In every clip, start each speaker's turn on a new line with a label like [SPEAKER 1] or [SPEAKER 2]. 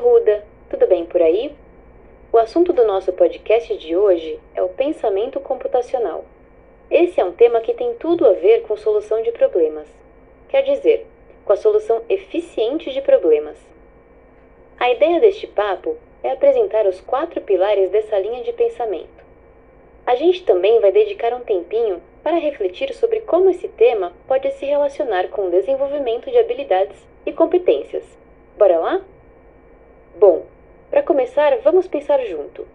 [SPEAKER 1] Arruda, tudo bem por aí? O assunto do nosso podcast de hoje é o pensamento computacional. Esse é um tema que tem tudo a ver com solução de problemas. Quer dizer, com a solução eficiente de problemas. A ideia deste papo é apresentar os quatro pilares dessa linha de pensamento. A gente também vai dedicar um tempinho para refletir sobre como esse tema pode se relacionar com o desenvolvimento de habilidades e competências. Bora lá? Bom, para começar, vamos pensar junto.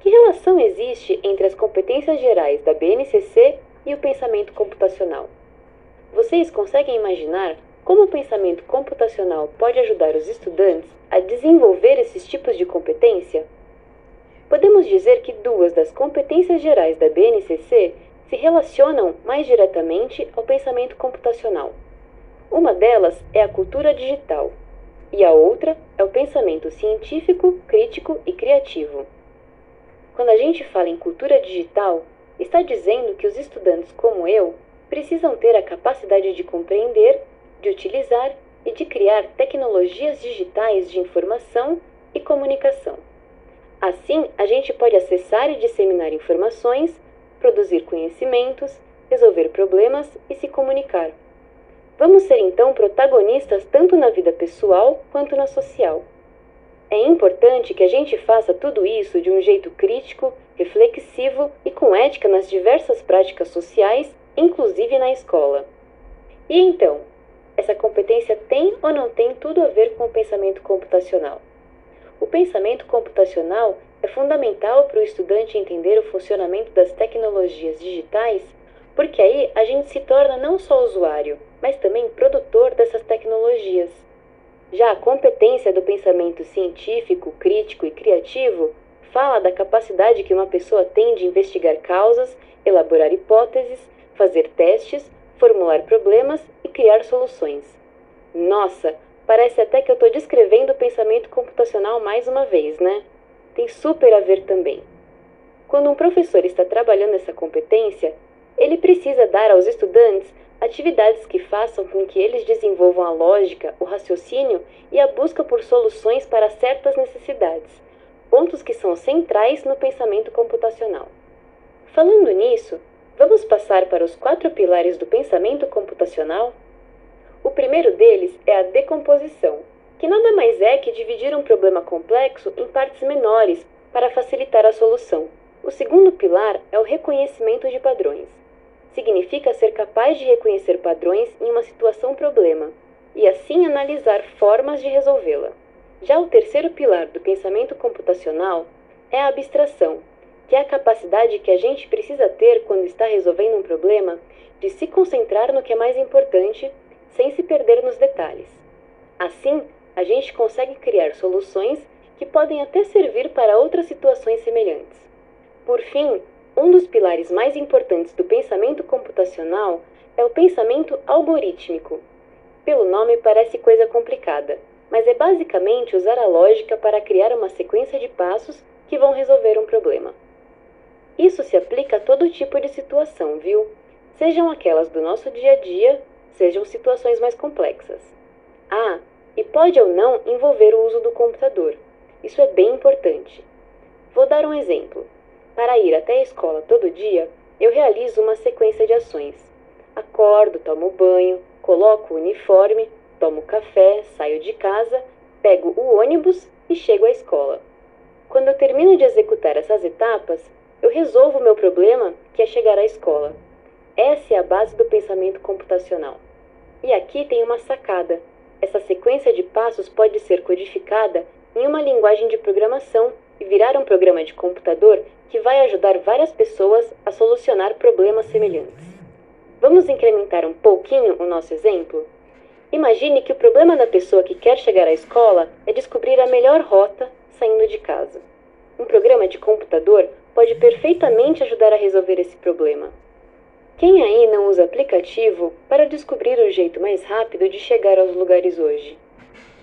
[SPEAKER 1] Que relação existe entre as competências gerais da BNCC e o pensamento computacional? Vocês conseguem imaginar como o pensamento computacional pode ajudar os estudantes a desenvolver esses tipos de competência? Podemos dizer que duas das competências gerais da BNCC se relacionam mais diretamente ao pensamento computacional. Uma delas é a cultura digital, e a outra é o pensamento científico, crítico e criativo. Quando a gente fala em cultura digital, está dizendo que os estudantes como eu precisam ter a capacidade de compreender, de utilizar e de criar tecnologias digitais de informação e comunicação. Assim, a gente pode acessar e disseminar informações, produzir conhecimentos, resolver problemas e se comunicar. Vamos ser então protagonistas tanto na vida pessoal quanto na social. É importante que a gente faça tudo isso de um jeito crítico, reflexivo e com ética nas diversas práticas sociais, inclusive na escola. E então, essa competência tem ou não tem tudo a ver com o pensamento computacional? O pensamento computacional é fundamental para o estudante entender o funcionamento das tecnologias digitais, porque aí a gente se torna não só usuário, mas também produtor dessas tecnologias. Já a competência do pensamento científico, crítico e criativo fala da capacidade que uma pessoa tem de investigar causas, elaborar hipóteses, fazer testes, formular problemas e criar soluções. Nossa, parece até que eu estou descrevendo o pensamento computacional mais uma vez, né? Tem super a ver também. Quando um professor está trabalhando essa competência, ele precisa dar aos estudantes atividades que façam com que eles desenvolvam a lógica, o raciocínio e a busca por soluções para certas necessidades, pontos que são centrais no pensamento computacional. Falando nisso, vamos passar para os quatro pilares do pensamento computacional? O primeiro deles é a decomposição, que nada mais é que dividir um problema complexo em partes menores para facilitar a solução. O segundo pilar é o reconhecimento de padrões significa ser capaz de reconhecer padrões em uma situação problema e assim analisar formas de resolvê-la. Já o terceiro pilar do pensamento computacional é a abstração, que é a capacidade que a gente precisa ter quando está resolvendo um problema de se concentrar no que é mais importante sem se perder nos detalhes. Assim, a gente consegue criar soluções que podem até servir para outras situações semelhantes. Por fim, um dos pilares mais importantes do pensamento computacional é o pensamento algorítmico. Pelo nome parece coisa complicada, mas é basicamente usar a lógica para criar uma sequência de passos que vão resolver um problema. Isso se aplica a todo tipo de situação, viu? Sejam aquelas do nosso dia a dia, sejam situações mais complexas. Ah, e pode ou não envolver o uso do computador. Isso é bem importante. Vou dar um exemplo. Para ir até a escola todo dia, eu realizo uma sequência de ações. Acordo, tomo banho, coloco o uniforme, tomo café, saio de casa, pego o ônibus e chego à escola. Quando eu termino de executar essas etapas, eu resolvo o meu problema, que é chegar à escola. Essa é a base do pensamento computacional. E aqui tem uma sacada. Essa sequência de passos pode ser codificada em uma linguagem de programação e virar um programa de computador que vai ajudar várias pessoas a solucionar problemas semelhantes. Vamos incrementar um pouquinho o nosso exemplo? Imagine que o problema da pessoa que quer chegar à escola é descobrir a melhor rota saindo de casa. Um programa de computador pode perfeitamente ajudar a resolver esse problema. Quem aí não usa aplicativo para descobrir o jeito mais rápido de chegar aos lugares hoje?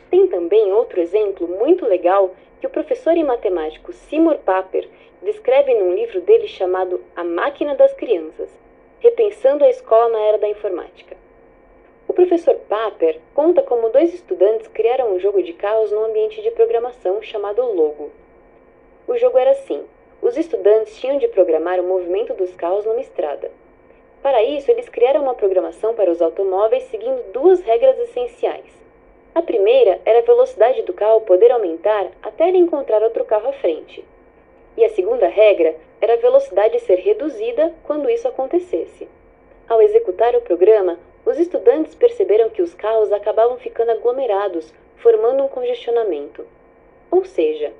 [SPEAKER 1] Tem também outro exemplo muito legal que o professor e matemático Seymour Papert descreve num livro dele chamado A Máquina das Crianças, repensando a escola na era da informática. O professor Paper conta como dois estudantes criaram um jogo de carros num ambiente de programação chamado Logo. O jogo era assim: os estudantes tinham de programar o movimento dos carros numa estrada. Para isso, eles criaram uma programação para os automóveis seguindo duas regras essenciais. A primeira era a velocidade do carro poder aumentar até ele encontrar outro carro à frente. E a segunda regra era a velocidade ser reduzida quando isso acontecesse. Ao executar o programa, os estudantes perceberam que os carros acabavam ficando aglomerados, formando um congestionamento. Ou seja,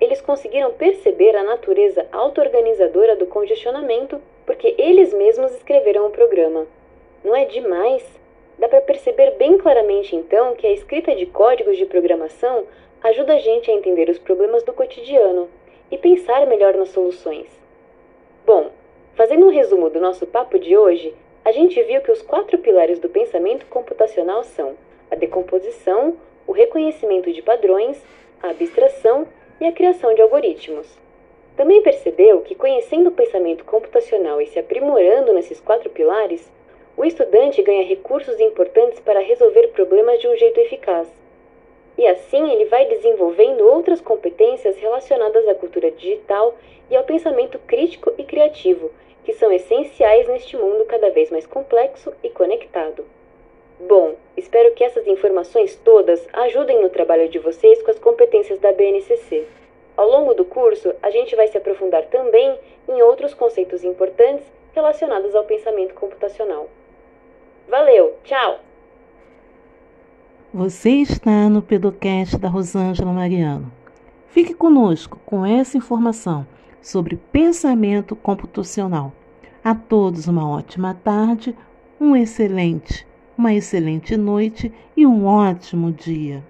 [SPEAKER 1] eles conseguiram perceber a natureza auto-organizadora do congestionamento porque eles mesmos escreveram o programa. Não é demais? Dá para perceber bem claramente então que a escrita de códigos de programação ajuda a gente a entender os problemas do cotidiano e pensar melhor nas soluções. Bom, fazendo um resumo do nosso papo de hoje, a gente viu que os quatro pilares do pensamento computacional são a decomposição, o reconhecimento de padrões, a abstração e a criação de algoritmos. Também percebeu que, conhecendo o pensamento computacional e se aprimorando nesses quatro pilares, o estudante ganha recursos importantes para resolver problemas de um jeito eficaz. E assim ele vai desenvolvendo outras competências relacionadas à cultura digital e ao pensamento crítico e criativo, que são essenciais neste mundo cada vez mais complexo e conectado. Bom, espero que essas informações todas ajudem no trabalho de vocês com as competências da BNCC. Ao longo do curso, a gente vai se aprofundar também em outros conceitos importantes relacionados ao pensamento computacional. Valeu, tchau!
[SPEAKER 2] Você está no Pedocast da Rosângela Mariano. Fique conosco com essa informação sobre pensamento computacional. A todos uma ótima tarde, um excelente, uma excelente noite e um ótimo dia.